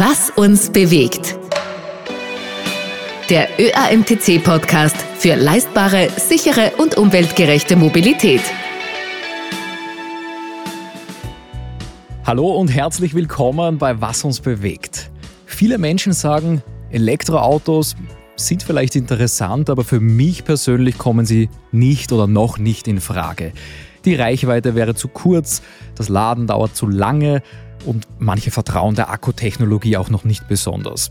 Was uns bewegt. Der ÖAMTC-Podcast für leistbare, sichere und umweltgerechte Mobilität. Hallo und herzlich willkommen bei Was uns bewegt. Viele Menschen sagen, Elektroautos sind vielleicht interessant, aber für mich persönlich kommen sie nicht oder noch nicht in Frage. Die Reichweite wäre zu kurz, das Laden dauert zu lange und manche vertrauen der Akkutechnologie auch noch nicht besonders.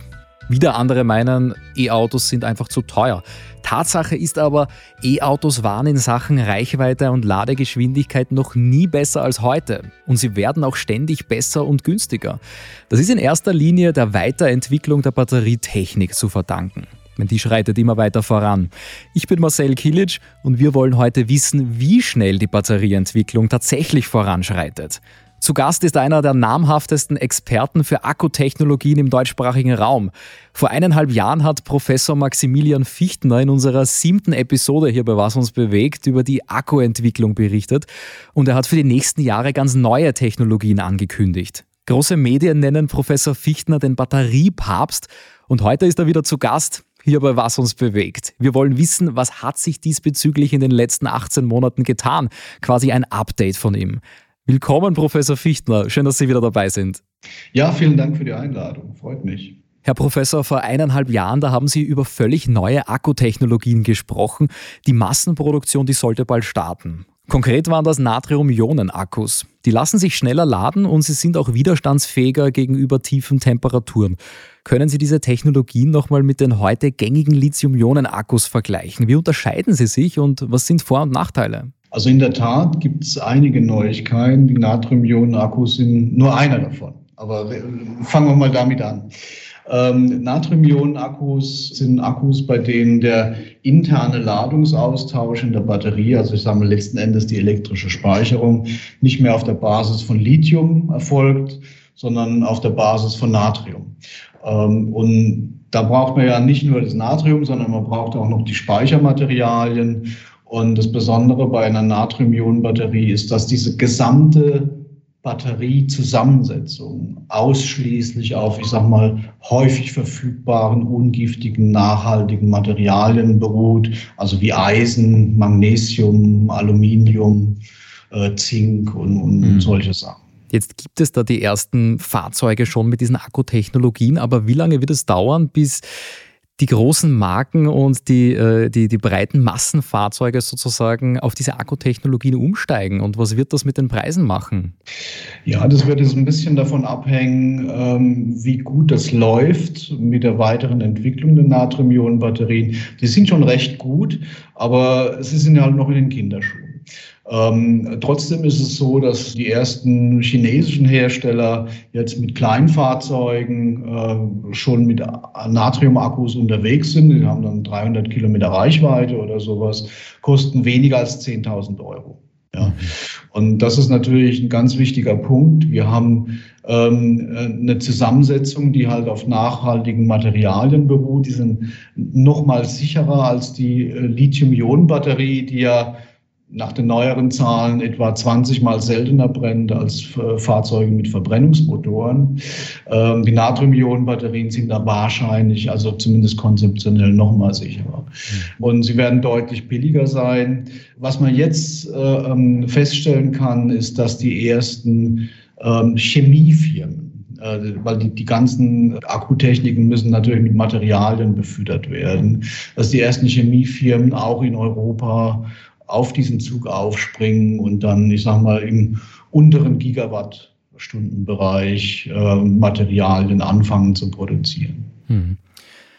Wieder andere meinen, E-Autos sind einfach zu teuer. Tatsache ist aber, E-Autos waren in Sachen Reichweite und Ladegeschwindigkeit noch nie besser als heute. Und sie werden auch ständig besser und günstiger. Das ist in erster Linie der Weiterentwicklung der Batterietechnik zu verdanken. Denn die schreitet immer weiter voran. Ich bin Marcel Kilic und wir wollen heute wissen, wie schnell die Batterieentwicklung tatsächlich voranschreitet. Zu Gast ist einer der namhaftesten Experten für Akkutechnologien im deutschsprachigen Raum. Vor eineinhalb Jahren hat Professor Maximilian Fichtner in unserer siebten Episode hier bei Was uns bewegt über die Akkuentwicklung berichtet und er hat für die nächsten Jahre ganz neue Technologien angekündigt. Große Medien nennen Professor Fichtner den Batteriepapst und heute ist er wieder zu Gast hier bei Was uns bewegt. Wir wollen wissen, was hat sich diesbezüglich in den letzten 18 Monaten getan? Quasi ein Update von ihm. Willkommen, Professor Fichtner. Schön, dass Sie wieder dabei sind. Ja, vielen Dank für die Einladung. Freut mich. Herr Professor, vor eineinhalb Jahren, da haben Sie über völlig neue Akkutechnologien gesprochen. Die Massenproduktion, die sollte bald starten. Konkret waren das Natrium-Ionen-Akkus. Die lassen sich schneller laden und sie sind auch widerstandsfähiger gegenüber tiefen Temperaturen. Können Sie diese Technologien nochmal mit den heute gängigen Lithium-Ionen-Akkus vergleichen? Wie unterscheiden sie sich und was sind Vor- und Nachteile? Also in der Tat gibt es einige Neuigkeiten. Die Natrium-Ionen-Akkus sind nur einer davon. Aber fangen wir mal damit an. Ähm, Natrium-Ionen-Akkus sind Akkus, bei denen der interne Ladungsaustausch in der Batterie, also ich sage mal letzten Endes die elektrische Speicherung, nicht mehr auf der Basis von Lithium erfolgt, sondern auf der Basis von Natrium. Ähm, und da braucht man ja nicht nur das Natrium, sondern man braucht auch noch die Speichermaterialien. Und das Besondere bei einer Natrium-Ionen-Batterie ist, dass diese gesamte Batteriezusammensetzung ausschließlich auf, ich sag mal, häufig verfügbaren, ungiftigen, nachhaltigen Materialien beruht, also wie Eisen, Magnesium, Aluminium, äh, Zink und, und mhm. solche Sachen. Jetzt gibt es da die ersten Fahrzeuge schon mit diesen Akkutechnologien, aber wie lange wird es dauern, bis die großen Marken und die, äh, die, die breiten Massenfahrzeuge sozusagen auf diese Akkutechnologien umsteigen? Und was wird das mit den Preisen machen? Ja, das wird jetzt ein bisschen davon abhängen, ähm, wie gut das läuft mit der weiteren Entwicklung der Natrium-Ionen-Batterien. Die sind schon recht gut, aber sie sind halt noch in den Kinderschuhen. Ähm, trotzdem ist es so, dass die ersten chinesischen Hersteller jetzt mit Kleinfahrzeugen äh, schon mit Natriumakkus unterwegs sind. Die haben dann 300 Kilometer Reichweite oder sowas, kosten weniger als 10.000 Euro. Ja. Und das ist natürlich ein ganz wichtiger Punkt. Wir haben ähm, eine Zusammensetzung, die halt auf nachhaltigen Materialien beruht. Die sind noch mal sicherer als die äh, Lithium-Ionen-Batterie, die ja nach den neueren Zahlen etwa 20 mal seltener brennt als Fahrzeuge mit Verbrennungsmotoren. Ähm, die Natrium-Ionen-Batterien sind da wahrscheinlich, also zumindest konzeptionell, noch mal sicherer. Mhm. Und sie werden deutlich billiger sein. Was man jetzt äh, ähm, feststellen kann, ist, dass die ersten ähm, Chemiefirmen, äh, weil die, die ganzen Akkutechniken müssen natürlich mit Materialien befüttert werden, dass die ersten Chemiefirmen auch in Europa auf diesen Zug aufspringen und dann, ich sag mal, im unteren Gigawattstundenbereich äh, Materialien anfangen zu produzieren. Hm.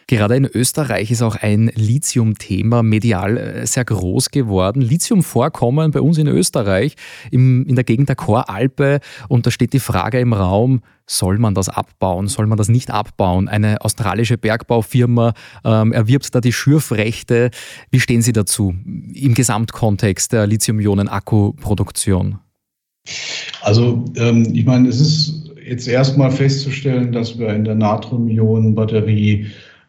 Gerade in Österreich ist auch ein Lithium-Thema medial äh, sehr groß geworden. Lithium-Vorkommen bei uns in Österreich, im, in der Gegend der Choralpe. Und da steht die Frage im Raum, soll man das abbauen, soll man das nicht abbauen? Eine australische Bergbaufirma ähm, erwirbt da die Schürfrechte. Wie stehen Sie dazu im Gesamtkontext der Lithium-Ionen-Akkuproduktion? Also ähm, ich meine, es ist jetzt erstmal festzustellen, dass wir in der Natrium-Ionen-Batterie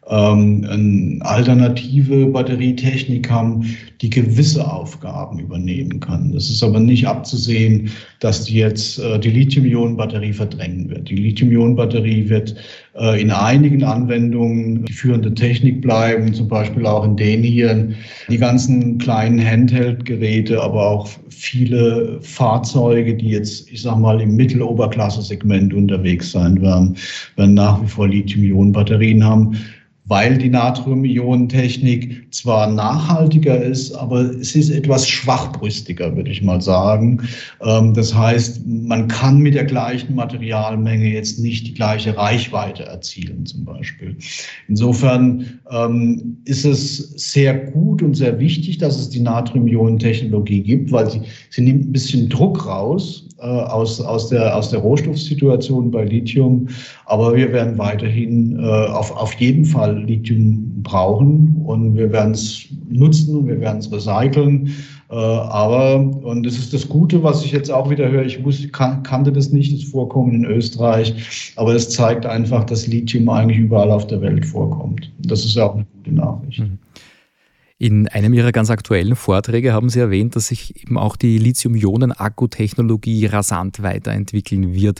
ähm, eine alternative Batterietechnik haben, die gewisse Aufgaben übernehmen kann. Es ist aber nicht abzusehen, dass die jetzt äh, die Lithium-Ionen-Batterie verdrängen wird. Die Lithium-Ionen-Batterie wird äh, in einigen Anwendungen die führende Technik bleiben, zum Beispiel auch in denen hier die ganzen kleinen Handheld-Geräte, aber auch viele Fahrzeuge, die jetzt, ich sag mal, im Mitteloberklasse-Segment unterwegs sein werden, werden nach wie vor Lithium-Ionen-Batterien haben weil die Natrium-Ionen-Technik zwar nachhaltiger ist, aber es ist etwas schwachbrüstiger, würde ich mal sagen. Ähm, das heißt, man kann mit der gleichen Materialmenge jetzt nicht die gleiche Reichweite erzielen, zum Beispiel. Insofern ähm, ist es sehr gut und sehr wichtig, dass es die Natrium-Ionen-Technologie gibt, weil sie, sie nimmt ein bisschen Druck raus aus, aus, der, aus der Rohstoffsituation bei Lithium. Aber wir werden weiterhin äh, auf, auf jeden Fall Lithium brauchen und wir werden es nutzen und wir werden es recyceln. Äh, aber, und das ist das Gute, was ich jetzt auch wieder höre, ich wusste, kan kannte das nicht, das Vorkommen in Österreich, aber es zeigt einfach, dass Lithium eigentlich überall auf der Welt vorkommt. Das ist ja auch eine gute Nachricht. Mhm. In einem Ihrer ganz aktuellen Vorträge haben Sie erwähnt, dass sich eben auch die Lithium-Ionen-Akkutechnologie rasant weiterentwickeln wird.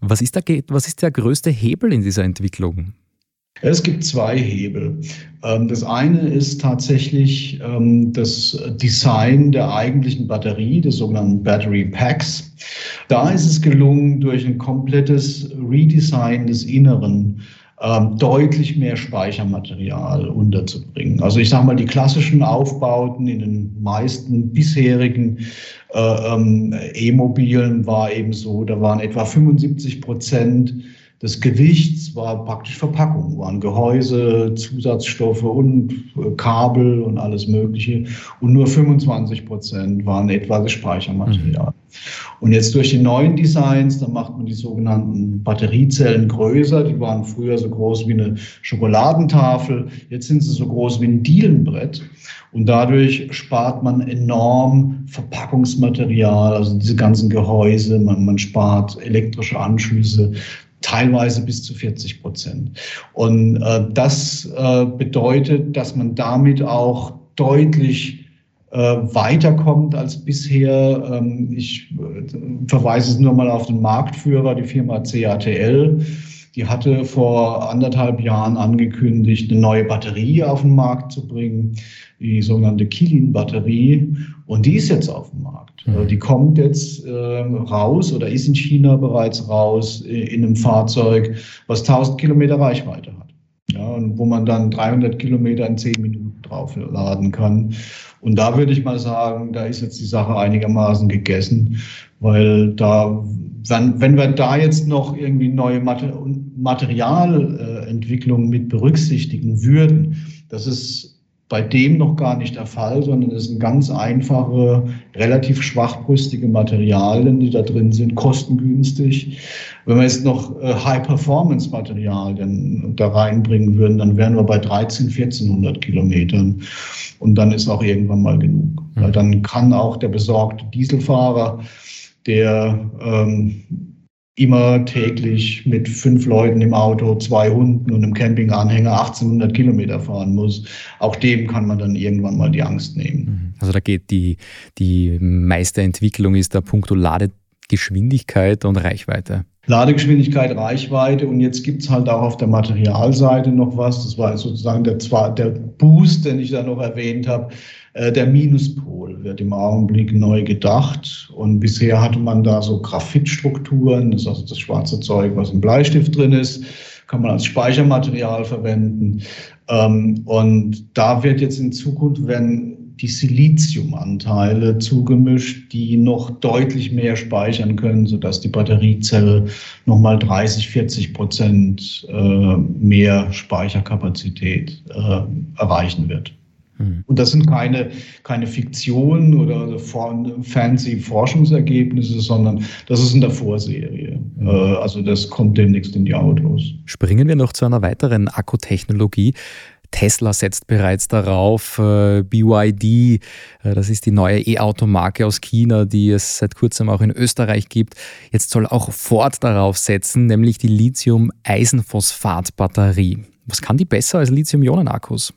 Was ist, der, was ist der größte Hebel in dieser Entwicklung? Es gibt zwei Hebel. Ähm, das eine ist tatsächlich ähm, das Design der eigentlichen Batterie, des sogenannten Battery Packs. Da ist es gelungen, durch ein komplettes Redesign des Inneren ähm, deutlich mehr Speichermaterial unterzubringen. Also ich sage mal, die klassischen Aufbauten in den meisten bisherigen äh, ähm, E-Mobilen war eben so, da waren etwa 75 Prozent des Gewichts war praktisch Verpackung, waren Gehäuse, Zusatzstoffe und äh, Kabel und alles Mögliche. Und nur 25 Prozent waren etwa das Speichermaterial. Mhm. Und jetzt durch die neuen Designs, da macht man die sogenannten Batteriezellen größer. Die waren früher so groß wie eine Schokoladentafel. Jetzt sind sie so groß wie ein Dielenbrett. Und dadurch spart man enorm Verpackungsmaterial, also diese ganzen Gehäuse. Man, man spart elektrische Anschlüsse teilweise bis zu 40 Prozent. Und äh, das äh, bedeutet, dass man damit auch deutlich äh, weiterkommt als bisher. Ähm, ich äh, verweise nur mal auf den Marktführer, die Firma CATL. Die hatte vor anderthalb Jahren angekündigt, eine neue Batterie auf den Markt zu bringen, die sogenannte Kilin-Batterie. Und die ist jetzt auf dem Markt. Mhm. Die kommt jetzt äh, raus oder ist in China bereits raus äh, in einem Fahrzeug, was 1000 Kilometer Reichweite hat. Ja, und wo man dann 300 Kilometer in 10 Minuten drauf laden kann. Und da würde ich mal sagen, da ist jetzt die Sache einigermaßen gegessen, weil da wenn, wenn wir da jetzt noch irgendwie neue Materialentwicklungen mit berücksichtigen würden, das ist bei dem noch gar nicht der Fall, sondern es sind ganz einfache, relativ schwachbrüstige Materialien, die da drin sind, kostengünstig. Wenn wir jetzt noch äh, High-Performance-Materialien da reinbringen würden, dann wären wir bei 13, 1400 Kilometern. Und dann ist auch irgendwann mal genug. Mhm. Weil dann kann auch der besorgte Dieselfahrer der ähm, immer täglich mit fünf Leuten im Auto, zwei Hunden und einem Campinganhänger 1800 Kilometer fahren muss. Auch dem kann man dann irgendwann mal die Angst nehmen. Mhm. Also da geht die, die meiste Entwicklung ist der Punkto Ladegeschwindigkeit und Reichweite. Ladegeschwindigkeit, Reichweite und jetzt gibt es halt auch auf der Materialseite noch was. Das war sozusagen der, der Boost, den ich da noch erwähnt habe. Äh, der Minuspol wird im Augenblick neu gedacht und bisher hatte man da so Graphitstrukturen, das ist also das schwarze Zeug, was im Bleistift drin ist, kann man als Speichermaterial verwenden. Ähm, und da wird jetzt in Zukunft, wenn die Siliziumanteile zugemischt, die noch deutlich mehr speichern können, sodass die Batteriezelle nochmal 30, 40 Prozent äh, mehr Speicherkapazität äh, erreichen wird. Hm. Und das sind keine, keine Fiktionen oder fancy Forschungsergebnisse, sondern das ist in der Vorserie. Mhm. Also das kommt demnächst in die Autos. Springen wir noch zu einer weiteren Akkutechnologie. Tesla setzt bereits darauf, äh, BYD, äh, das ist die neue E-Auto-Marke aus China, die es seit kurzem auch in Österreich gibt. Jetzt soll auch Ford darauf setzen, nämlich die Lithium-Eisenphosphat-Batterie. Was kann die besser als Lithium-Ionen-Akkus?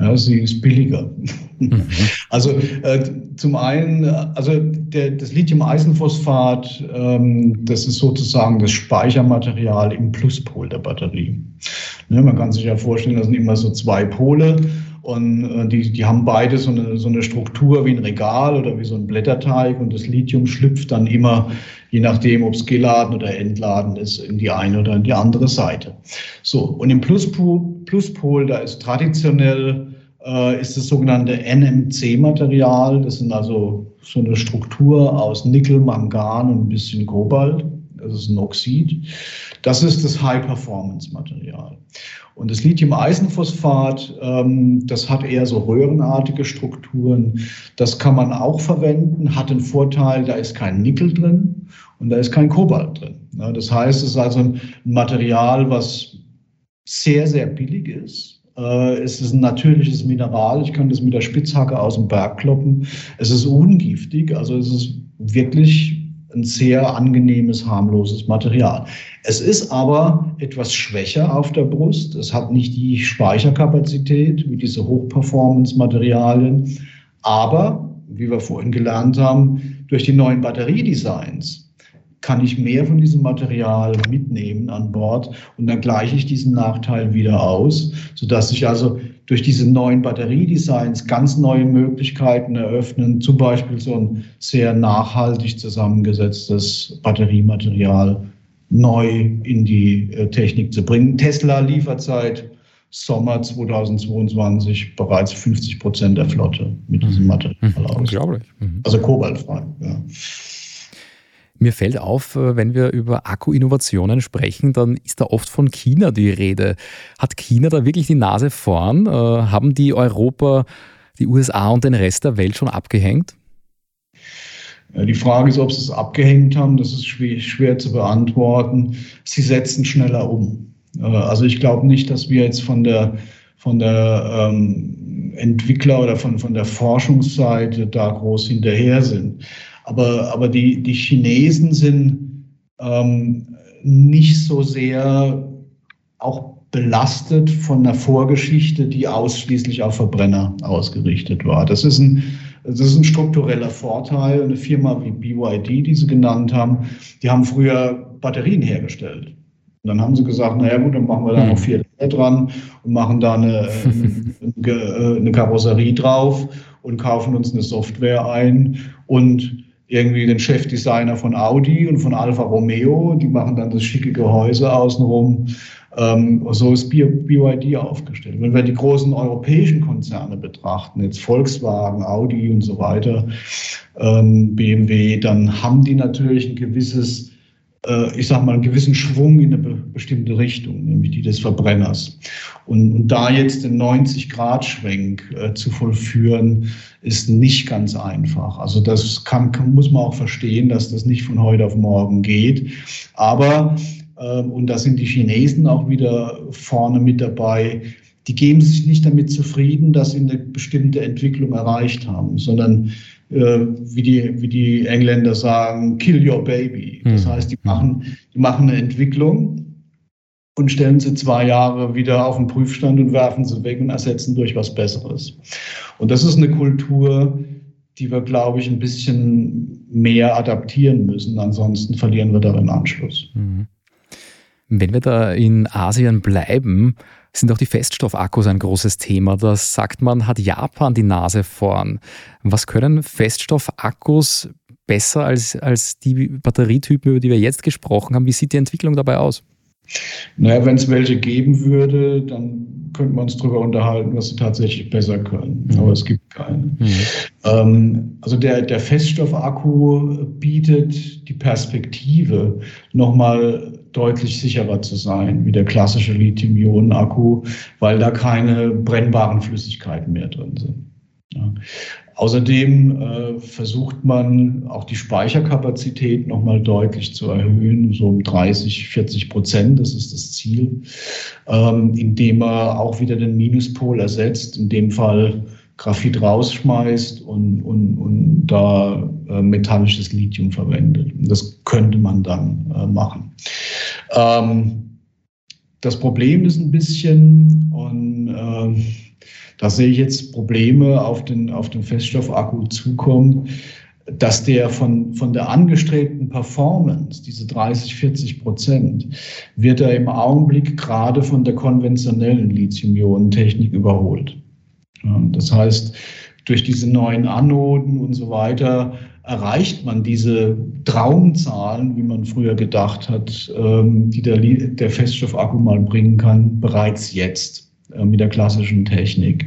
Ja, sie ist billiger. Mhm. Also äh, zum einen, also der, das Lithium-Eisenphosphat, ähm, das ist sozusagen das Speichermaterial im Pluspol der Batterie. Ne, man kann sich ja vorstellen, das sind immer so zwei Pole und äh, die, die haben beide so eine, so eine Struktur wie ein Regal oder wie so ein Blätterteig und das Lithium schlüpft dann immer, je nachdem, ob es geladen oder entladen ist, in die eine oder in die andere Seite. So, und im Pluspol, Pluspol da ist traditionell äh, ist das sogenannte NMC-Material. Das sind also so eine Struktur aus Nickel, Mangan und ein bisschen Kobalt. Das ist ein Oxid. Das ist das High-Performance-Material. Und das Lithium-Eisenphosphat, ähm, das hat eher so röhrenartige Strukturen. Das kann man auch verwenden, hat den Vorteil, da ist kein Nickel drin und da ist kein Kobalt drin. Ja, das heißt, es ist also ein Material, was sehr, sehr billig ist. Äh, es ist ein natürliches Mineral. Ich kann das mit der Spitzhacke aus dem Berg kloppen. Es ist ungiftig, also es ist wirklich ein sehr angenehmes, harmloses Material. Es ist aber etwas schwächer auf der Brust. Es hat nicht die Speicherkapazität wie diese Hochperformance-Materialien. Aber, wie wir vorhin gelernt haben, durch die neuen Batteriedesigns kann ich mehr von diesem Material mitnehmen an Bord und dann gleiche ich diesen Nachteil wieder aus, sodass ich also durch diese neuen Batteriedesigns ganz neue Möglichkeiten eröffnen, zum Beispiel so ein sehr nachhaltig zusammengesetztes Batteriematerial neu in die äh, Technik zu bringen. Tesla liefert seit Sommer 2022 bereits 50 Prozent der Flotte mit diesem mhm. Material aus. Unglaublich. Mhm. Also kobaltfrei. Ja. Mir fällt auf, äh, wenn wir über Akku-Innovationen sprechen, dann ist da oft von China die Rede. Hat China da wirklich die Nase vorn? Äh, haben die Europa, die USA und den Rest der Welt schon abgehängt? Die Frage ist, ob sie es abgehängt haben. Das ist schwer, schwer zu beantworten. Sie setzen schneller um. Äh, also ich glaube nicht, dass wir jetzt von der, von der ähm, Entwickler- oder von, von der Forschungsseite da groß hinterher sind. Aber, aber die, die Chinesen sind ähm, nicht so sehr auch belastet von einer Vorgeschichte, die ausschließlich auf Verbrenner ausgerichtet war. Das ist ein, das ist ein struktureller Vorteil. Eine Firma wie BYD, die Sie genannt haben, die haben früher Batterien hergestellt. Und dann haben sie gesagt, naja gut, dann machen wir da noch hm. vier Liter dran und machen da eine, eine, eine Karosserie drauf und kaufen uns eine Software ein und irgendwie den Chefdesigner von Audi und von Alfa Romeo, die machen dann das schicke Gehäuse außenrum. Ähm, so ist BYD aufgestellt. Wenn wir die großen europäischen Konzerne betrachten, jetzt Volkswagen, Audi und so weiter, ähm, BMW, dann haben die natürlich ein gewisses ich sage mal, einen gewissen Schwung in eine bestimmte Richtung, nämlich die des Verbrenners. Und, und da jetzt den 90-Grad-Schwenk äh, zu vollführen, ist nicht ganz einfach. Also das kann, kann, muss man auch verstehen, dass das nicht von heute auf morgen geht. Aber, ähm, und da sind die Chinesen auch wieder vorne mit dabei, die geben sich nicht damit zufrieden, dass sie eine bestimmte Entwicklung erreicht haben, sondern äh, wie, die, wie die Engländer sagen, kill your baby. Das hm. heißt, die machen, die machen eine Entwicklung und stellen sie zwei Jahre wieder auf den Prüfstand und werfen sie weg und ersetzen durch was Besseres. Und das ist eine Kultur, die wir, glaube ich, ein bisschen mehr adaptieren müssen. Ansonsten verlieren wir darin Anschluss. Mhm. Wenn wir da in Asien bleiben, sind auch die Feststoffakkus ein großes Thema. Da sagt man, hat Japan die Nase vorn. Was können Feststoffakkus besser als, als die Batterietypen, über die wir jetzt gesprochen haben? Wie sieht die Entwicklung dabei aus? Naja, wenn es welche geben würde, dann könnte man uns darüber unterhalten, was sie tatsächlich besser können. Mhm. Aber es gibt keine. Mhm. Ähm, also der, der Feststoffakku bietet die Perspektive, nochmal deutlich sicherer zu sein wie der klassische Lithium-Ionen-Akku, weil da keine brennbaren Flüssigkeiten mehr drin sind. Ja. Außerdem äh, versucht man auch die Speicherkapazität nochmal deutlich zu erhöhen, so um 30, 40 Prozent, das ist das Ziel, ähm, indem man auch wieder den Minuspol ersetzt, in dem Fall Graphit rausschmeißt und, und, und da äh, metallisches Lithium verwendet. Das könnte man dann äh, machen. Ähm, das Problem ist ein bisschen, und da sehe ich jetzt Probleme auf den, auf den Feststoffakku zukommen, dass der von, von der angestrebten Performance, diese 30, 40 Prozent, wird er im Augenblick gerade von der konventionellen Lithium-Ionen-Technik überholt. Das heißt, durch diese neuen Anoden und so weiter erreicht man diese Traumzahlen, wie man früher gedacht hat, ähm, die der, der Feststoffakku mal bringen kann, bereits jetzt äh, mit der klassischen Technik.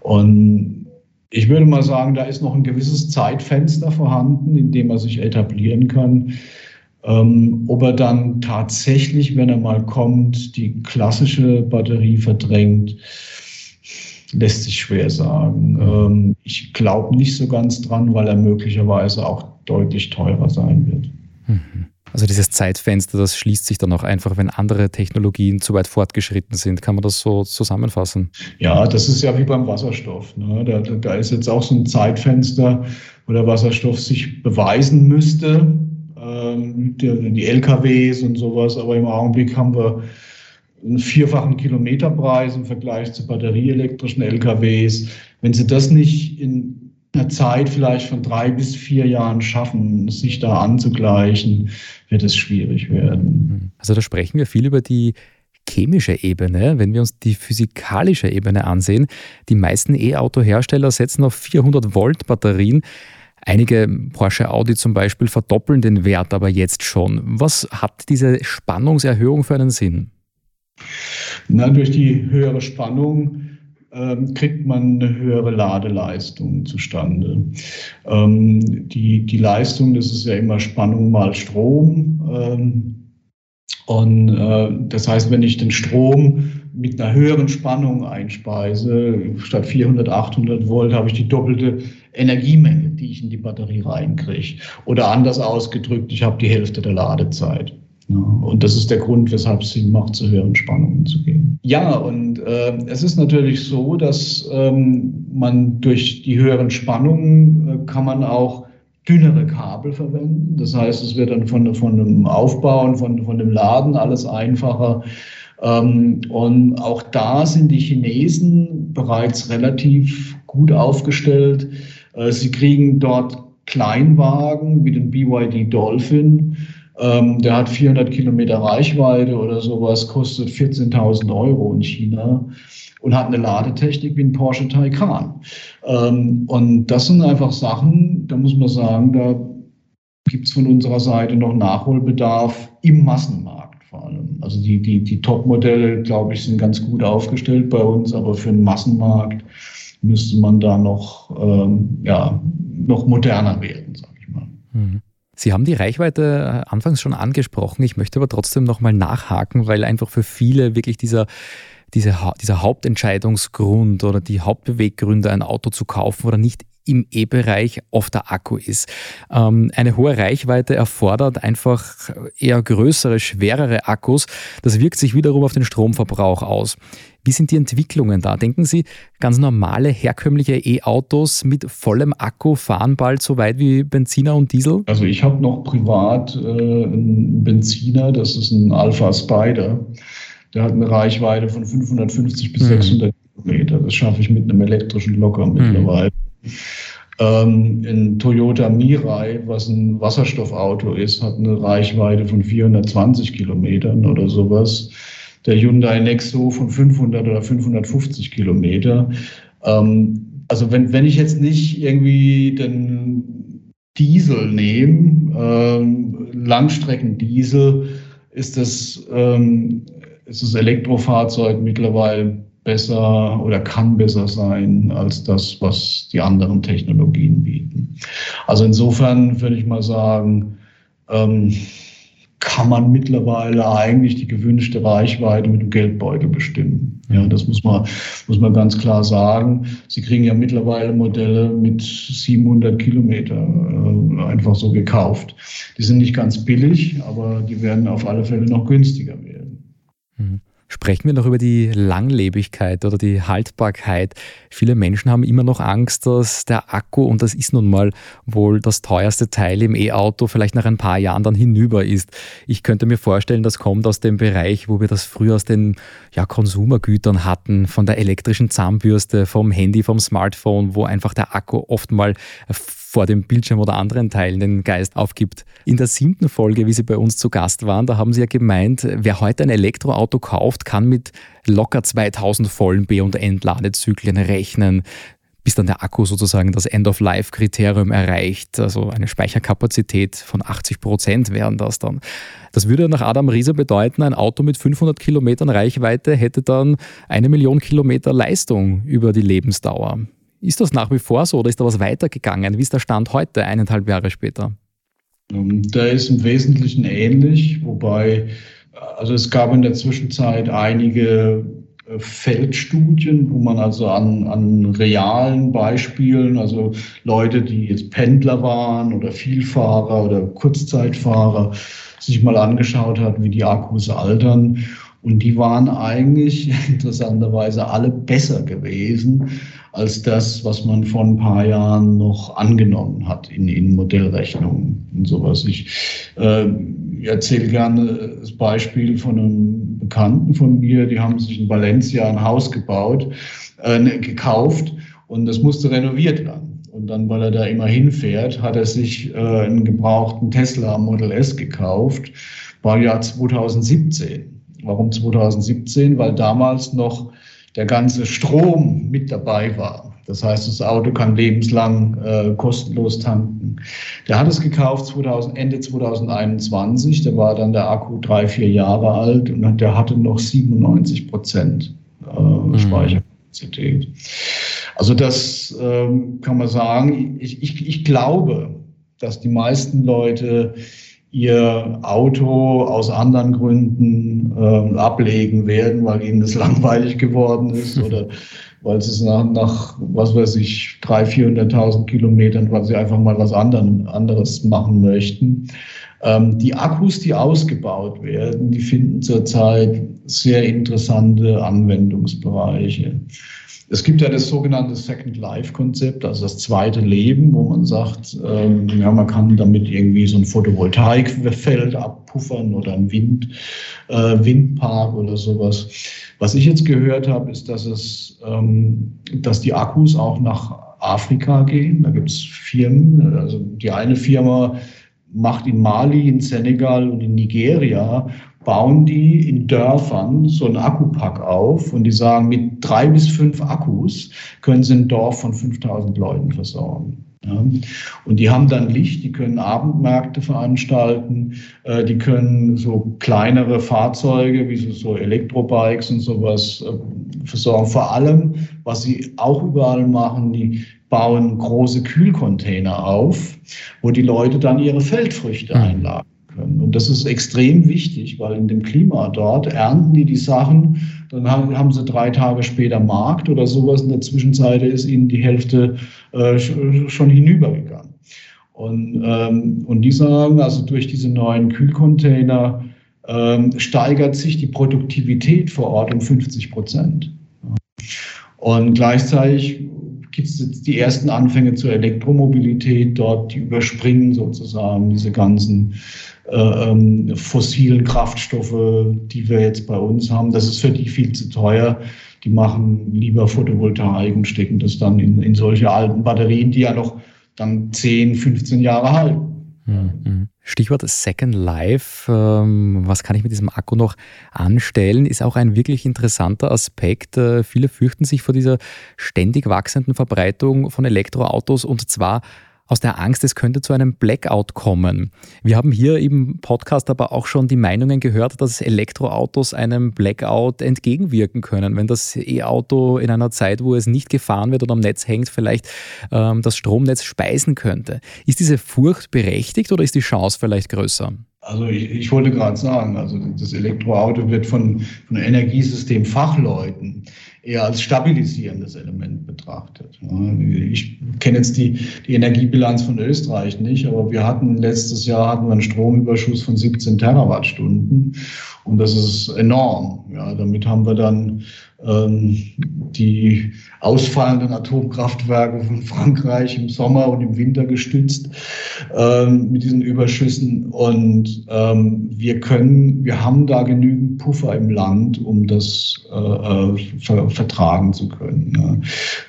Und ich würde mal sagen, da ist noch ein gewisses Zeitfenster vorhanden, in dem er sich etablieren kann. Ähm, ob er dann tatsächlich, wenn er mal kommt, die klassische Batterie verdrängt, lässt sich schwer sagen. Ähm, ich glaube nicht so ganz dran, weil er möglicherweise auch deutlich teurer sein wird. Mhm. Also dieses Zeitfenster, das schließt sich dann auch einfach, wenn andere Technologien zu weit fortgeschritten sind. Kann man das so zusammenfassen? Ja, das ist ja wie beim Wasserstoff. Ne? Da, da ist jetzt auch so ein Zeitfenster, wo der Wasserstoff sich beweisen müsste. Ähm, die, die LKWs und sowas, aber im Augenblick haben wir einen vierfachen Kilometerpreis im Vergleich zu batterieelektrischen LKWs. Wenn Sie das nicht in einer Zeit vielleicht von drei bis vier Jahren schaffen, sich da anzugleichen, wird es schwierig werden. Also da sprechen wir viel über die chemische Ebene. Wenn wir uns die physikalische Ebene ansehen, die meisten E-Auto-Hersteller setzen auf 400 Volt Batterien. Einige Porsche Audi zum Beispiel verdoppeln den Wert aber jetzt schon. Was hat diese Spannungserhöhung für einen Sinn? Na, durch die höhere Spannung kriegt man eine höhere Ladeleistung zustande. Ähm, die, die Leistung, das ist ja immer Spannung mal Strom. Ähm, und äh, das heißt, wenn ich den Strom mit einer höheren Spannung einspeise, statt 400, 800 Volt, habe ich die doppelte Energiemenge, die ich in die Batterie reinkriege. Oder anders ausgedrückt, ich habe die Hälfte der Ladezeit. Ja, und das ist der Grund, weshalb es Sinn macht, zu höheren Spannungen zu gehen. Ja, und äh, es ist natürlich so, dass ähm, man durch die höheren Spannungen äh, kann man auch dünnere Kabel verwenden. Das heißt, es wird dann von, von dem Aufbauen, von, von dem Laden alles einfacher. Ähm, und auch da sind die Chinesen bereits relativ gut aufgestellt. Äh, sie kriegen dort Kleinwagen wie den BYD Dolphin ähm, der hat 400 Kilometer Reichweite oder sowas, kostet 14.000 Euro in China und hat eine Ladetechnik wie ein Porsche Taycan. Ähm, und das sind einfach Sachen, da muss man sagen, da gibt es von unserer Seite noch Nachholbedarf im Massenmarkt vor allem. Also die, die, die Top-Modelle, glaube ich, sind ganz gut aufgestellt bei uns, aber für den Massenmarkt müsste man da noch, ähm, ja, noch moderner werden, sage ich mal. Mhm. Sie haben die Reichweite äh, anfangs schon angesprochen. Ich möchte aber trotzdem nochmal nachhaken, weil einfach für viele wirklich dieser, dieser, dieser Hauptentscheidungsgrund oder die Hauptbeweggründe, ein Auto zu kaufen oder nicht im E-Bereich oft der Akku ist. Ähm, eine hohe Reichweite erfordert einfach eher größere, schwerere Akkus. Das wirkt sich wiederum auf den Stromverbrauch aus. Wie sind die Entwicklungen da? Denken Sie, ganz normale, herkömmliche E-Autos mit vollem Akku fahren bald so weit wie Benziner und Diesel? Also ich habe noch privat äh, einen Benziner, das ist ein Alpha Spider. Der hat eine Reichweite von 550 bis mhm. 600 Kilometer. Das schaffe ich mit einem elektrischen locker mittlerweile. Ähm, ein Toyota Mirai, was ein Wasserstoffauto ist, hat eine Reichweite von 420 Kilometern oder sowas der Hyundai Nexo von 500 oder 550 Kilometer. Ähm, also wenn, wenn ich jetzt nicht irgendwie den Diesel nehme, ähm, Langstreckendiesel, ist das, ähm, ist das Elektrofahrzeug mittlerweile besser oder kann besser sein als das, was die anderen Technologien bieten. Also insofern würde ich mal sagen, ähm, kann man mittlerweile eigentlich die gewünschte Reichweite mit dem Geldbeutel bestimmen. Ja, das muss man, muss man ganz klar sagen. Sie kriegen ja mittlerweile Modelle mit 700 Kilometer äh, einfach so gekauft. Die sind nicht ganz billig, aber die werden auf alle Fälle noch günstiger werden. Sprechen wir noch über die Langlebigkeit oder die Haltbarkeit. Viele Menschen haben immer noch Angst, dass der Akku, und das ist nun mal wohl das teuerste Teil im E-Auto, vielleicht nach ein paar Jahren dann hinüber ist. Ich könnte mir vorstellen, das kommt aus dem Bereich, wo wir das früher aus den ja, Konsumergütern hatten, von der elektrischen Zahnbürste, vom Handy, vom Smartphone, wo einfach der Akku oft mal vor dem Bildschirm oder anderen Teilen den Geist aufgibt. In der siebten Folge, wie Sie bei uns zu Gast waren, da haben Sie ja gemeint, wer heute ein Elektroauto kauft, kann mit locker 2000 vollen B- und Entladezyklen rechnen bis dann der Akku sozusagen das End-of-Life-Kriterium erreicht. Also eine Speicherkapazität von 80 Prozent wären das dann. Das würde nach Adam Rieser bedeuten, ein Auto mit 500 Kilometern Reichweite hätte dann eine Million Kilometer Leistung über die Lebensdauer. Ist das nach wie vor so oder ist da was weitergegangen? Wie ist der Stand heute, eineinhalb Jahre später? Ähm, der ist im Wesentlichen ähnlich, wobei also es gab in der Zwischenzeit einige äh, Feldstudien, wo man also an, an realen Beispielen, also Leute, die jetzt Pendler waren oder Vielfahrer oder Kurzzeitfahrer, sich mal angeschaut hat, wie die Akkus altern. Und die waren eigentlich interessanterweise alle besser gewesen als das, was man vor ein paar Jahren noch angenommen hat in, in Modellrechnungen und sowas. Ich äh, erzähle gerne das Beispiel von einem Bekannten von mir, die haben sich in Valencia ein Haus gebaut, äh, ne, gekauft und das musste renoviert werden. Und dann, weil er da immer hinfährt, hat er sich äh, einen gebrauchten Tesla Model S gekauft, war Jahr 2017. Warum 2017? Weil damals noch der ganze Strom mit dabei war. Das heißt, das Auto kann lebenslang äh, kostenlos tanken. Der hat es gekauft 2000, Ende 2021. Da war dann der Akku drei, vier Jahre alt und der hatte noch 97 Prozent äh, mhm. Speicherkapazität. Also das ähm, kann man sagen. Ich, ich, ich glaube, dass die meisten Leute ihr Auto aus anderen Gründen äh, ablegen werden, weil ihnen das langweilig geworden ist oder weil sie es nach, nach was weiß ich, 300.000, 400.000 Kilometern, weil sie einfach mal was anderen, anderes machen möchten. Ähm, die Akkus, die ausgebaut werden, die finden zurzeit sehr interessante Anwendungsbereiche. Es gibt ja das sogenannte Second Life-Konzept, also das zweite Leben, wo man sagt, ähm, ja, man kann damit irgendwie so ein Photovoltaikfeld abpuffern oder ein Wind, äh, Windpark oder sowas. Was ich jetzt gehört habe, ist, dass es, ähm, dass die Akkus auch nach Afrika gehen. Da gibt es Firmen, also die eine Firma macht in Mali, in Senegal und in Nigeria bauen die in Dörfern so einen Akkupack auf und die sagen, mit drei bis fünf Akkus können sie ein Dorf von 5000 Leuten versorgen. Ja. Und die haben dann Licht, die können Abendmärkte veranstalten, äh, die können so kleinere Fahrzeuge wie so, so Elektrobikes und sowas äh, versorgen. Vor allem, was sie auch überall machen, die bauen große Kühlcontainer auf, wo die Leute dann ihre Feldfrüchte hm. einlagern können. Und das ist extrem wichtig, weil in dem Klima dort ernten die die Sachen, dann haben sie drei Tage später Markt oder sowas. In der Zwischenzeit ist ihnen die Hälfte äh, schon hinübergegangen. Und, ähm, und die sagen, also durch diese neuen Kühlcontainer ähm, steigert sich die Produktivität vor Ort um 50 Prozent. Und gleichzeitig gibt es jetzt die ersten Anfänge zur Elektromobilität dort, die überspringen sozusagen diese ganzen äh, ähm, fossilen Kraftstoffe, die wir jetzt bei uns haben. Das ist für die viel zu teuer. Die machen lieber Photovoltaik und stecken das dann in, in solche alten Batterien, die ja noch dann 10, 15 Jahre halten. Mhm. Stichwort Second Life. Ähm, was kann ich mit diesem Akku noch anstellen? Ist auch ein wirklich interessanter Aspekt. Äh, viele fürchten sich vor dieser ständig wachsenden Verbreitung von Elektroautos und zwar aus der Angst, es könnte zu einem Blackout kommen. Wir haben hier im Podcast aber auch schon die Meinungen gehört, dass Elektroautos einem Blackout entgegenwirken können. Wenn das E-Auto in einer Zeit, wo es nicht gefahren wird oder am Netz hängt, vielleicht ähm, das Stromnetz speisen könnte. Ist diese Furcht berechtigt oder ist die Chance vielleicht größer? Also ich, ich wollte gerade sagen, also das Elektroauto wird von, von Energiesystemfachleuten eher als stabilisierendes Element betrachtet. Ich kenne jetzt die, die Energiebilanz von Österreich nicht, aber wir hatten letztes Jahr hatten wir einen Stromüberschuss von 17 Terawattstunden und das ist enorm. Ja, damit haben wir dann die ausfallenden Atomkraftwerke von Frankreich im Sommer und im Winter gestützt ähm, mit diesen Überschüssen. Und ähm, wir können, wir haben da genügend Puffer im Land, um das äh, äh ver vertragen zu können.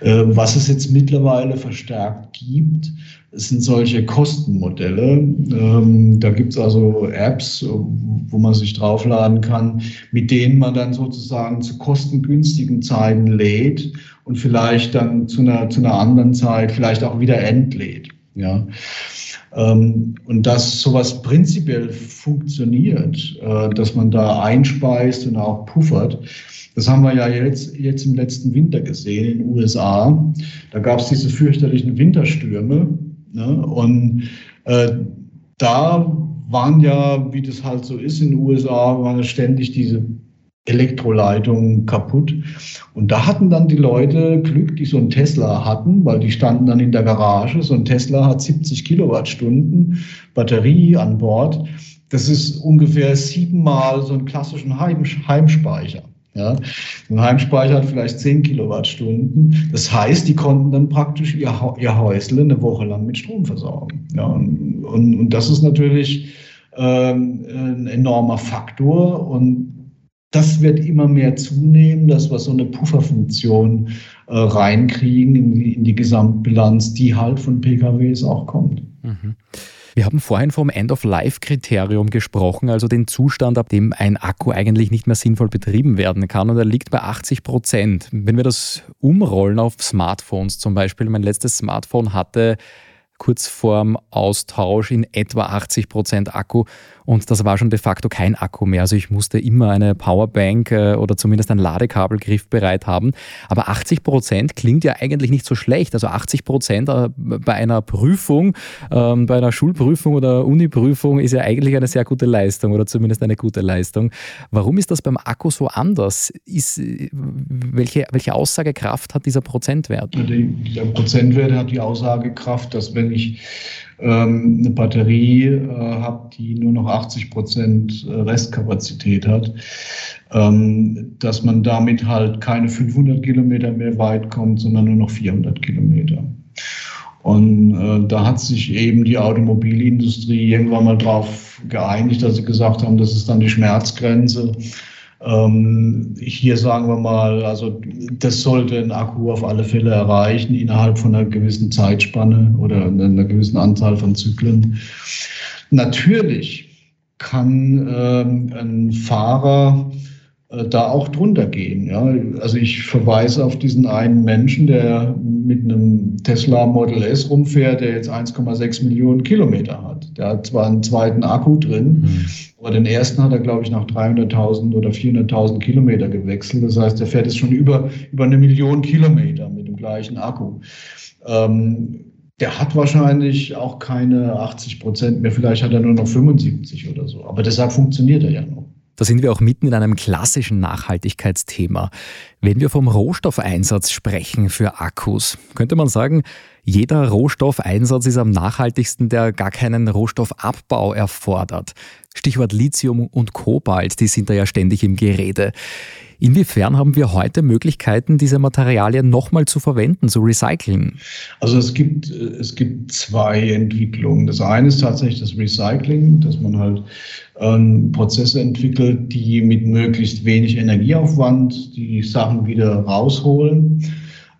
Ja. Äh, was es jetzt mittlerweile verstärkt gibt, es sind solche Kostenmodelle. Ähm, da gibt es also Apps, wo man sich draufladen kann, mit denen man dann sozusagen zu kostengünstigen Zeiten lädt und vielleicht dann zu einer, zu einer anderen Zeit vielleicht auch wieder entlädt. Ja. Ähm, und dass sowas prinzipiell funktioniert, äh, dass man da einspeist und auch puffert, das haben wir ja jetzt, jetzt im letzten Winter gesehen in den USA. Da gab es diese fürchterlichen Winterstürme Ne? Und äh, da waren ja, wie das halt so ist in den USA, waren ständig diese Elektroleitungen kaputt. Und da hatten dann die Leute Glück, die so einen Tesla hatten, weil die standen dann in der Garage. So ein Tesla hat 70 Kilowattstunden Batterie an Bord. Das ist ungefähr siebenmal so einen klassischen Heim Heimspeicher. Ja. Ein Heimspeicher hat vielleicht 10 Kilowattstunden. Das heißt, die konnten dann praktisch ihr, ihr Häusle eine Woche lang mit Strom versorgen. Ja, und, und, und das ist natürlich ähm, ein enormer Faktor und das wird immer mehr zunehmen, dass wir so eine Pufferfunktion äh, reinkriegen in die, in die Gesamtbilanz, die halt von PKWs auch kommt. Mhm. Wir haben vorhin vom End-of-Life-Kriterium gesprochen, also den Zustand, ab dem ein Akku eigentlich nicht mehr sinnvoll betrieben werden kann. Und er liegt bei 80 Prozent. Wenn wir das umrollen auf Smartphones zum Beispiel, mein letztes Smartphone hatte kurz vorm Austausch in etwa 80 Prozent Akku und das war schon de facto kein Akku mehr. Also ich musste immer eine Powerbank äh, oder zumindest ein Ladekabel griffbereit haben. Aber 80 Prozent klingt ja eigentlich nicht so schlecht. Also 80 Prozent äh, bei einer Prüfung, ähm, bei einer Schulprüfung oder Uniprüfung ist ja eigentlich eine sehr gute Leistung oder zumindest eine gute Leistung. Warum ist das beim Akku so anders? Ist, welche, welche Aussagekraft hat dieser Prozentwert? Der Prozentwert hat die Aussagekraft, dass wenn ich ähm, eine Batterie äh, habe, die nur noch 80 Prozent äh, Restkapazität hat, ähm, dass man damit halt keine 500 Kilometer mehr weit kommt, sondern nur noch 400 Kilometer. Und äh, da hat sich eben die Automobilindustrie irgendwann mal drauf geeinigt, dass sie gesagt haben, das ist dann die Schmerzgrenze. Ähm, hier sagen wir mal, also das sollte ein Akku auf alle Fälle erreichen innerhalb von einer gewissen Zeitspanne oder einer gewissen Anzahl von Zyklen. Natürlich kann ähm, ein Fahrer da auch drunter gehen. Ja? Also ich verweise auf diesen einen Menschen, der mit einem Tesla Model S rumfährt, der jetzt 1,6 Millionen Kilometer hat. Der hat zwar einen zweiten Akku drin, mhm. aber den ersten hat er, glaube ich, nach 300.000 oder 400.000 Kilometer gewechselt. Das heißt, der fährt jetzt schon über, über eine Million Kilometer mit dem gleichen Akku. Ähm, der hat wahrscheinlich auch keine 80 Prozent mehr, vielleicht hat er nur noch 75 oder so. Aber deshalb funktioniert er ja noch. Da sind wir auch mitten in einem klassischen Nachhaltigkeitsthema. Wenn wir vom Rohstoffeinsatz sprechen für Akkus, könnte man sagen, jeder Rohstoffeinsatz ist am nachhaltigsten, der gar keinen Rohstoffabbau erfordert. Stichwort Lithium und Kobalt, die sind da ja ständig im Gerede. Inwiefern haben wir heute Möglichkeiten, diese Materialien nochmal zu verwenden, zu recyceln? Also es gibt, es gibt zwei Entwicklungen. Das eine ist tatsächlich das Recycling, dass man halt ähm, Prozesse entwickelt, die mit möglichst wenig Energieaufwand die Sachen wieder rausholen.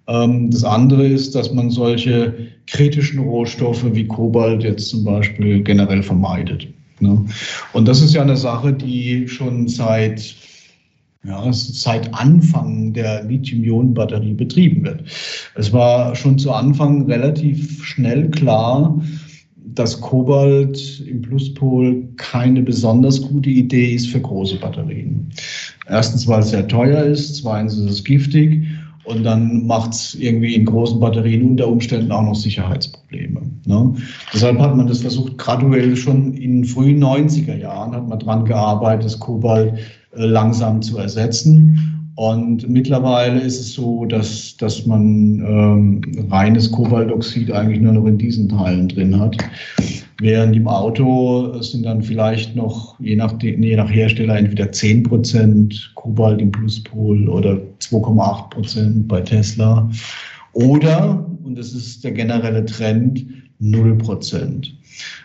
Ähm, das andere ist, dass man solche kritischen Rohstoffe wie Kobalt jetzt zum Beispiel generell vermeidet. Ne? Und das ist ja eine Sache, die schon seit ja, seit Anfang der Lithium-Ionen-Batterie betrieben wird. Es war schon zu Anfang relativ schnell klar, dass Kobalt im Pluspol keine besonders gute Idee ist für große Batterien. Erstens, weil es sehr teuer ist, zweitens ist es giftig und dann macht es irgendwie in großen Batterien unter Umständen auch noch Sicherheitsprobleme. Ne? Deshalb hat man das versucht, graduell schon in frühen 90er Jahren hat man daran gearbeitet, das Kobalt äh, langsam zu ersetzen. Und mittlerweile ist es so, dass, dass man ähm, reines Kobaltoxid eigentlich nur noch in diesen Teilen drin hat. Während im Auto sind dann vielleicht noch, je nach, je nach Hersteller, entweder 10% Kobalt im Pluspol oder 2,8% bei Tesla. Oder, und das ist der generelle Trend, 0%.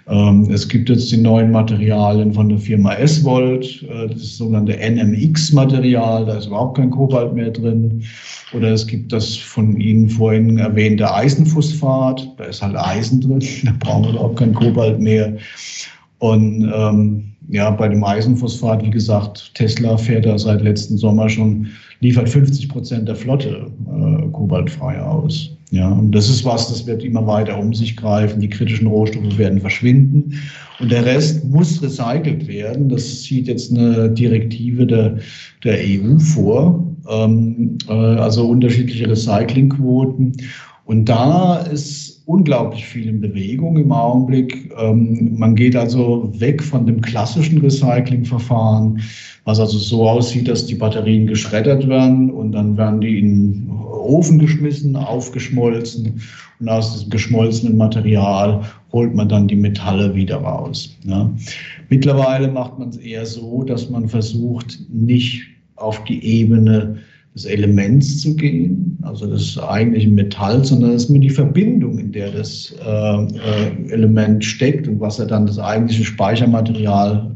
Ähm, es gibt jetzt die neuen Materialien von der Firma S-Volt, äh, das sogenannte NMX-Material, da ist überhaupt kein Kobalt mehr drin. Oder es gibt das von Ihnen vorhin erwähnte Eisenphosphat, da ist halt Eisen drin, da brauchen wir überhaupt kein Kobalt mehr. Und ähm, ja, bei dem Eisenphosphat, wie gesagt, Tesla fährt da seit letzten Sommer schon, liefert 50 Prozent der Flotte äh, kobaltfrei aus. Ja, und das ist was, das wird immer weiter um sich greifen. Die kritischen Rohstoffe werden verschwinden und der Rest muss recycelt werden. Das sieht jetzt eine Direktive der, der EU vor, ähm, äh, also unterschiedliche Recyclingquoten. Und da ist unglaublich viel in Bewegung im Augenblick. Ähm, man geht also weg von dem klassischen Recyclingverfahren, was also so aussieht, dass die Batterien geschreddert werden und dann werden die in Ofen geschmissen, aufgeschmolzen und aus diesem geschmolzenen Material holt man dann die Metalle wieder raus. Ja. Mittlerweile macht man es eher so, dass man versucht, nicht auf die Ebene des Elements zu gehen, also des eigentlichen Metalls, sondern dass man die Verbindung, in der das äh, äh, Element steckt und was er dann das eigentliche Speichermaterial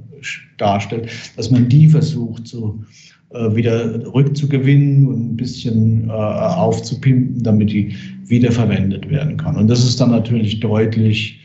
darstellt, dass man die versucht zu äh, wieder rückzugewinnen und ein bisschen äh, aufzupimpen, damit die wiederverwendet werden kann. Und das ist dann natürlich deutlich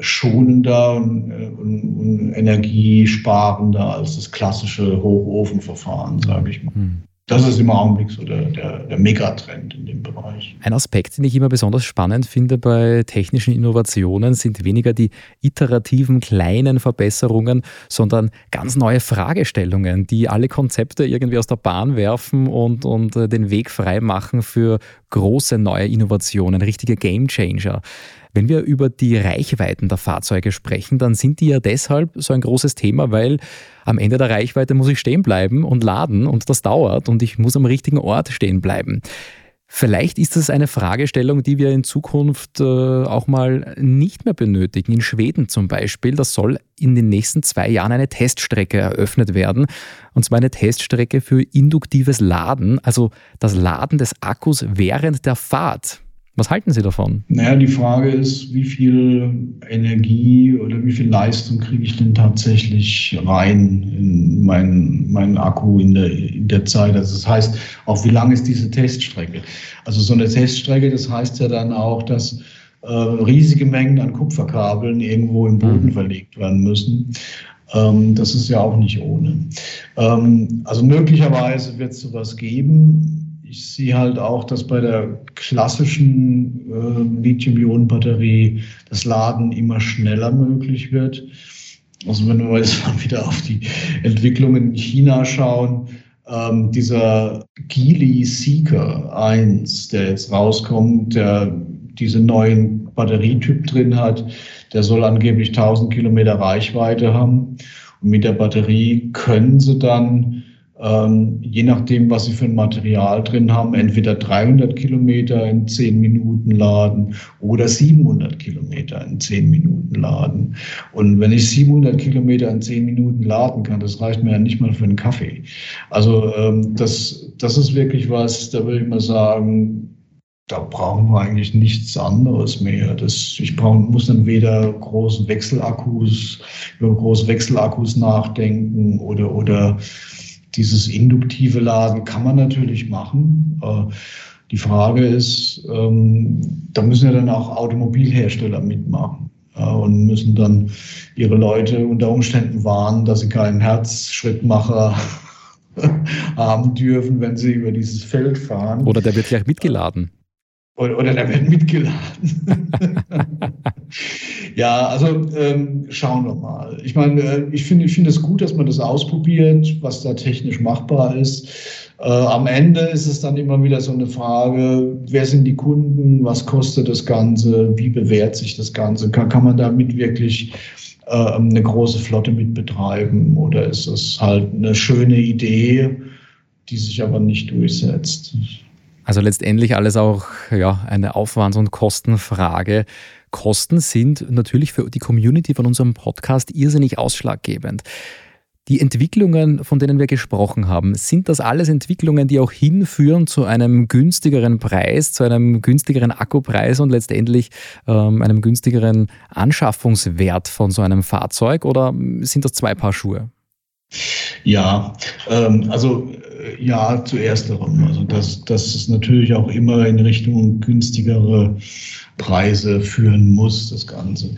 schonender und, äh, und, und energiesparender als das klassische Hochofenverfahren, sage ich mal. Hm. Das ist im Augenblick so der, der, der Megatrend in dem Bereich. Ein Aspekt, den ich immer besonders spannend finde bei technischen Innovationen, sind weniger die iterativen kleinen Verbesserungen, sondern ganz neue Fragestellungen, die alle Konzepte irgendwie aus der Bahn werfen und, und äh, den Weg frei machen für große neue Innovationen, richtige Gamechanger. Wenn wir über die Reichweiten der Fahrzeuge sprechen, dann sind die ja deshalb so ein großes Thema, weil am Ende der Reichweite muss ich stehen bleiben und laden und das dauert und ich muss am richtigen Ort stehen bleiben. Vielleicht ist das eine Fragestellung, die wir in Zukunft äh, auch mal nicht mehr benötigen. In Schweden zum Beispiel, da soll in den nächsten zwei Jahren eine Teststrecke eröffnet werden. Und zwar eine Teststrecke für induktives Laden, also das Laden des Akkus während der Fahrt. Was halten Sie davon? Naja, die Frage ist, wie viel Energie oder wie viel Leistung kriege ich denn tatsächlich rein in meinen, meinen Akku in der, in der Zeit? Also das heißt, auch wie lang ist diese Teststrecke? Also so eine Teststrecke, das heißt ja dann auch, dass äh, riesige Mengen an Kupferkabeln irgendwo im Boden mhm. verlegt werden müssen. Ähm, das ist ja auch nicht ohne. Ähm, also möglicherweise wird es sowas geben ich sehe halt auch, dass bei der klassischen äh, Lithium-Ionen-Batterie das Laden immer schneller möglich wird. Also wenn wir jetzt mal wieder auf die Entwicklungen in China schauen, ähm, dieser Geely Seeker 1, der jetzt rauskommt, der diese neuen Batterietyp drin hat, der soll angeblich 1000 Kilometer Reichweite haben. Und mit der Batterie können sie dann ähm, je nachdem, was Sie für ein Material drin haben, entweder 300 Kilometer in 10 Minuten laden oder 700 Kilometer in 10 Minuten laden. Und wenn ich 700 Kilometer in 10 Minuten laden kann, das reicht mir ja nicht mal für einen Kaffee. Also ähm, das, das ist wirklich was, da würde ich mal sagen, da brauchen wir eigentlich nichts anderes mehr. Das, ich brauch, muss dann weder große Wechselakkus, über große Wechselakkus nachdenken oder, oder dieses induktive Laden kann man natürlich machen. Äh, die Frage ist, ähm, da müssen ja dann auch Automobilhersteller mitmachen und müssen dann ihre Leute unter Umständen warnen, dass sie keinen Herzschrittmacher haben dürfen, wenn sie über dieses Feld fahren. Oder der wird gleich mitgeladen. Oder, oder der wird mitgeladen. ja, also ähm, schauen wir mal. Ich meine, äh, ich finde ich finde es gut, dass man das ausprobiert, was da technisch machbar ist. Äh, am Ende ist es dann immer wieder so eine Frage, wer sind die Kunden, was kostet das Ganze, wie bewährt sich das Ganze, kann, kann man damit wirklich äh, eine große Flotte mit betreiben oder ist es halt eine schöne Idee, die sich aber nicht durchsetzt. Also letztendlich alles auch ja, eine Aufwands- und Kostenfrage. Kosten sind natürlich für die Community von unserem Podcast irrsinnig ausschlaggebend. Die Entwicklungen, von denen wir gesprochen haben, sind das alles Entwicklungen, die auch hinführen zu einem günstigeren Preis, zu einem günstigeren Akkupreis und letztendlich ähm, einem günstigeren Anschaffungswert von so einem Fahrzeug? Oder sind das zwei Paar Schuhe? Ja, ähm, also ja, zuerst darum. Also dass, dass es natürlich auch immer in Richtung günstigere Preise führen muss, das Ganze.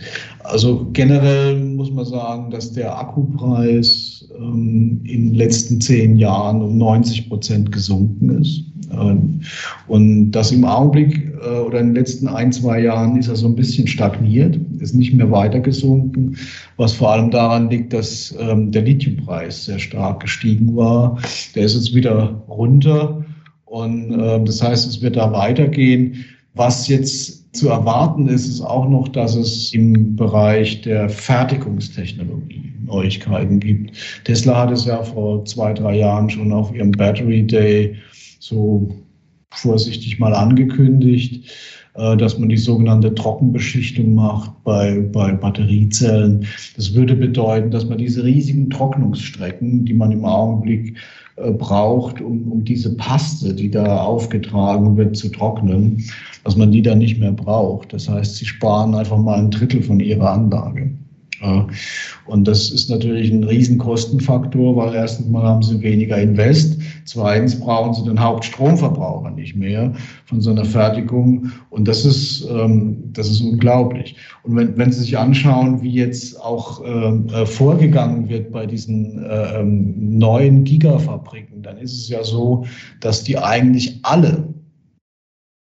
Also generell muss man sagen, dass der Akkupreis ähm, in den letzten zehn Jahren um 90 Prozent gesunken ist. Ähm, und das im Augenblick äh, oder in den letzten ein, zwei Jahren ist er so ein bisschen stagniert, ist nicht mehr weiter gesunken, was vor allem daran liegt, dass ähm, der Lithiumpreis sehr stark gestiegen war. Der ist jetzt wieder runter und äh, das heißt, es wird da weitergehen. Was jetzt zu erwarten ist, ist auch noch, dass es im Bereich der Fertigungstechnologie Neuigkeiten gibt. Tesla hat es ja vor zwei, drei Jahren schon auf ihrem Battery Day so vorsichtig mal angekündigt, äh, dass man die sogenannte Trockenbeschichtung macht bei, bei Batteriezellen. Das würde bedeuten, dass man diese riesigen Trocknungsstrecken, die man im Augenblick äh, braucht, um, um diese Paste, die da aufgetragen wird, zu trocknen, dass man die dann nicht mehr braucht. Das heißt, sie sparen einfach mal ein Drittel von ihrer Anlage. Und das ist natürlich ein Riesenkostenfaktor, weil erstens mal haben sie weniger Invest, zweitens brauchen sie den Hauptstromverbraucher nicht mehr von so einer Fertigung und das ist, ähm, das ist unglaublich. Und wenn, wenn Sie sich anschauen, wie jetzt auch ähm, äh, vorgegangen wird bei diesen äh, ähm, neuen Gigafabriken, dann ist es ja so, dass die eigentlich alle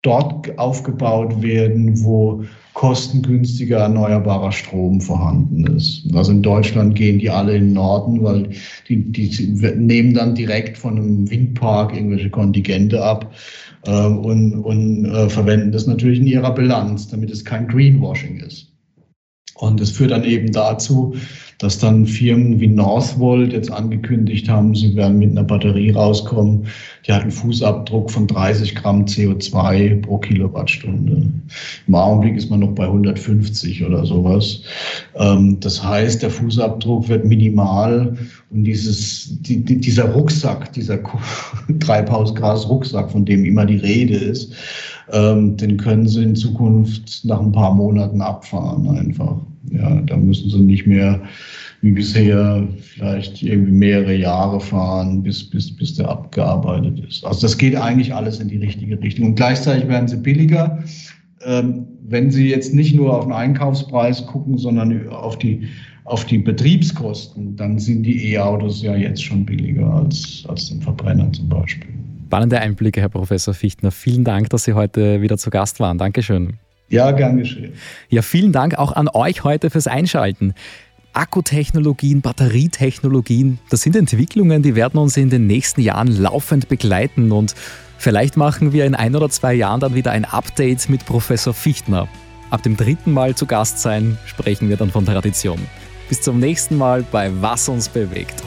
dort aufgebaut werden, wo kostengünstiger erneuerbarer Strom vorhanden ist. Also in Deutschland gehen die alle in den Norden, weil die, die nehmen dann direkt von einem Windpark irgendwelche Kontingente ab äh, und, und äh, verwenden das natürlich in ihrer Bilanz, damit es kein Greenwashing ist. Und es führt dann eben dazu, dass dann Firmen wie Northvolt jetzt angekündigt haben, sie werden mit einer Batterie rauskommen, die hat einen Fußabdruck von 30 Gramm CO2 pro Kilowattstunde. Im Augenblick ist man noch bei 150 oder sowas. Ähm, das heißt, der Fußabdruck wird minimal und dieses, dieser Rucksack, dieser Treibhausgas-Rucksack, von dem immer die Rede ist, ähm, den können sie in Zukunft nach ein paar Monaten abfahren einfach. Ja, da müssen sie nicht mehr wie bisher vielleicht irgendwie mehrere Jahre fahren, bis, bis, bis der abgearbeitet ist. Also das geht eigentlich alles in die richtige Richtung. Und gleichzeitig werden sie billiger. Ähm, wenn Sie jetzt nicht nur auf den Einkaufspreis gucken, sondern auf die, auf die Betriebskosten, dann sind die E-Autos ja jetzt schon billiger als, als den Verbrenner zum Beispiel. Spannende Einblicke, Herr Professor Fichtner. Vielen Dank, dass Sie heute wieder zu Gast waren. Dankeschön. Ja, gern geschehen. Ja, vielen Dank auch an euch heute fürs Einschalten. Akkutechnologien, Batterietechnologien, das sind Entwicklungen, die werden uns in den nächsten Jahren laufend begleiten und vielleicht machen wir in ein oder zwei Jahren dann wieder ein Update mit Professor Fichtner. Ab dem dritten Mal zu Gast sein, sprechen wir dann von Tradition. Bis zum nächsten Mal bei Was uns bewegt.